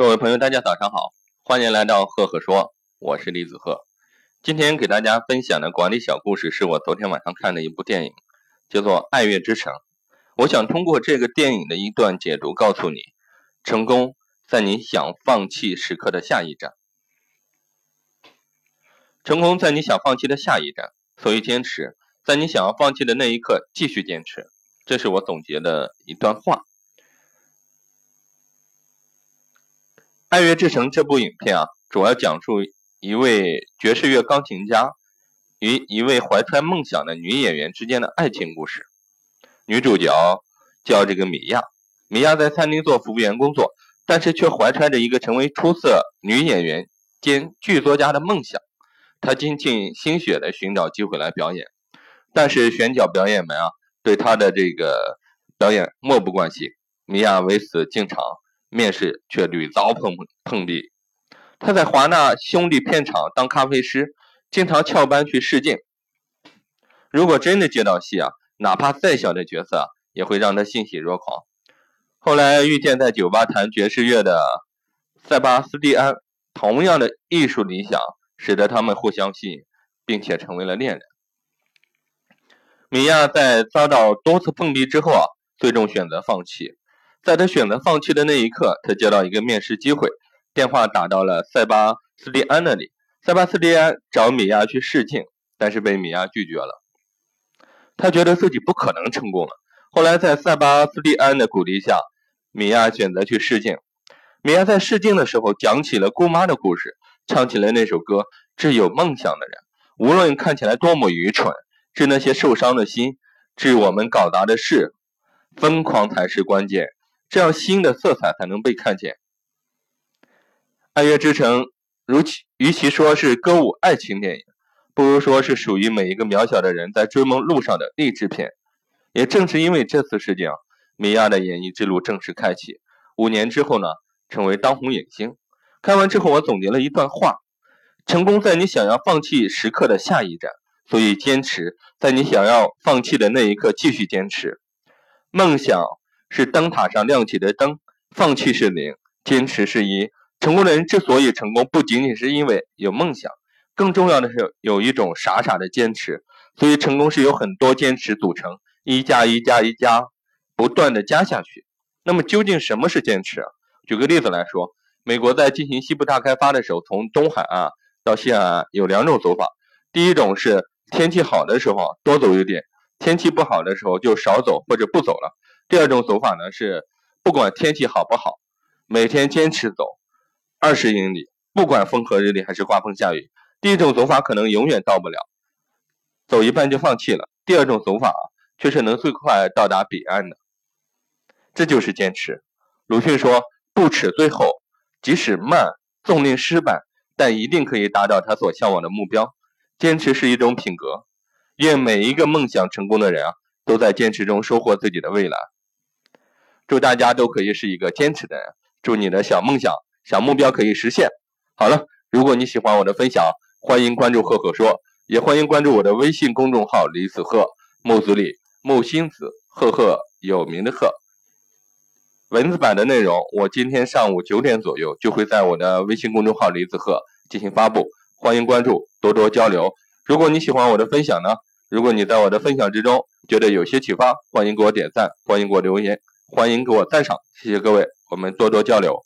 各位朋友，大家早上好，欢迎来到赫赫说，我是李子赫。今天给大家分享的管理小故事是我昨天晚上看的一部电影，叫做《爱乐之城》。我想通过这个电影的一段解读，告诉你，成功在你想放弃时刻的下一站。成功在你想放弃的下一站，所以坚持在你想要放弃的那一刻继续坚持。这是我总结的一段话。《爱乐之城》这部影片啊，主要讲述一位爵士乐钢琴家与一位怀揣梦想的女演员之间的爱情故事。女主角叫这个米娅，米娅在餐厅做服务员工作，但是却怀揣着一个成为出色女演员兼剧作家的梦想。她倾尽心血的寻找机会来表演，但是选角表演们啊，对她的这个表演漠不关心。米娅为此进场。面试却屡遭碰碰壁。他在华纳兄弟片场当咖啡师，经常翘班去试镜。如果真的接到戏啊，哪怕再小的角色，也会让他欣喜若狂。后来遇见在酒吧弹爵士乐的塞巴斯蒂安，同样的艺术理想，使得他们互相吸引，并且成为了恋人。米娅在遭到多次碰壁之后啊，最终选择放弃。在他选择放弃的那一刻，他接到一个面试机会，电话打到了塞巴斯蒂安那里。塞巴斯蒂安找米娅去试镜，但是被米娅拒绝了。他觉得自己不可能成功了。后来在塞巴斯蒂安的鼓励下，米娅选择去试镜。米娅在试镜的时候讲起了姑妈的故事，唱起了那首歌《致有梦想的人》。无论看起来多么愚蠢，致那些受伤的心，致我们搞砸的事，疯狂才是关键。这样新的色彩才能被看见。《爱乐之城》如其与其说是歌舞爱情电影，不如说是属于每一个渺小的人在追梦路上的励志片。也正是因为这次事件，米娅的演艺之路正式开启。五年之后呢，成为当红影星。看完之后，我总结了一段话：成功在你想要放弃时刻的下一站，所以坚持在你想要放弃的那一刻继续坚持。梦想。是灯塔上亮起的灯，放弃是零，坚持是一。成功的人之所以成功，不仅仅是因为有梦想，更重要的是有一种傻傻的坚持。所以，成功是由很多坚持组成，一加一加一加，不断的加下去。那么，究竟什么是坚持？举个例子来说，美国在进行西部大开发的时候，从东海岸到西海岸有两种走法。第一种是天气好的时候多走一点，天气不好的时候就少走或者不走了。第二种走法呢是，不管天气好不好，每天坚持走二十英里，不管风和日丽还是刮风下雨。第一种走法可能永远到不了，走一半就放弃了。第二种走法却是能最快到达彼岸的，这就是坚持。鲁迅说：“不耻最后，即使慢，纵令失败，但一定可以达到他所向往的目标。”坚持是一种品格。愿每一个梦想成功的人啊，都在坚持中收获自己的未来。祝大家都可以是一个坚持的人，祝你的小梦想、小目标可以实现。好了，如果你喜欢我的分享，欢迎关注赫赫说，也欢迎关注我的微信公众号李子赫，木子李，木星子，赫赫有名的赫。文字版的内容，我今天上午九点左右就会在我的微信公众号李子赫进行发布，欢迎关注，多多交流。如果你喜欢我的分享呢，如果你在我的分享之中觉得有些启发，欢迎给我点赞，欢迎给我留言。欢迎给我赞赏，谢谢各位，我们多多交流。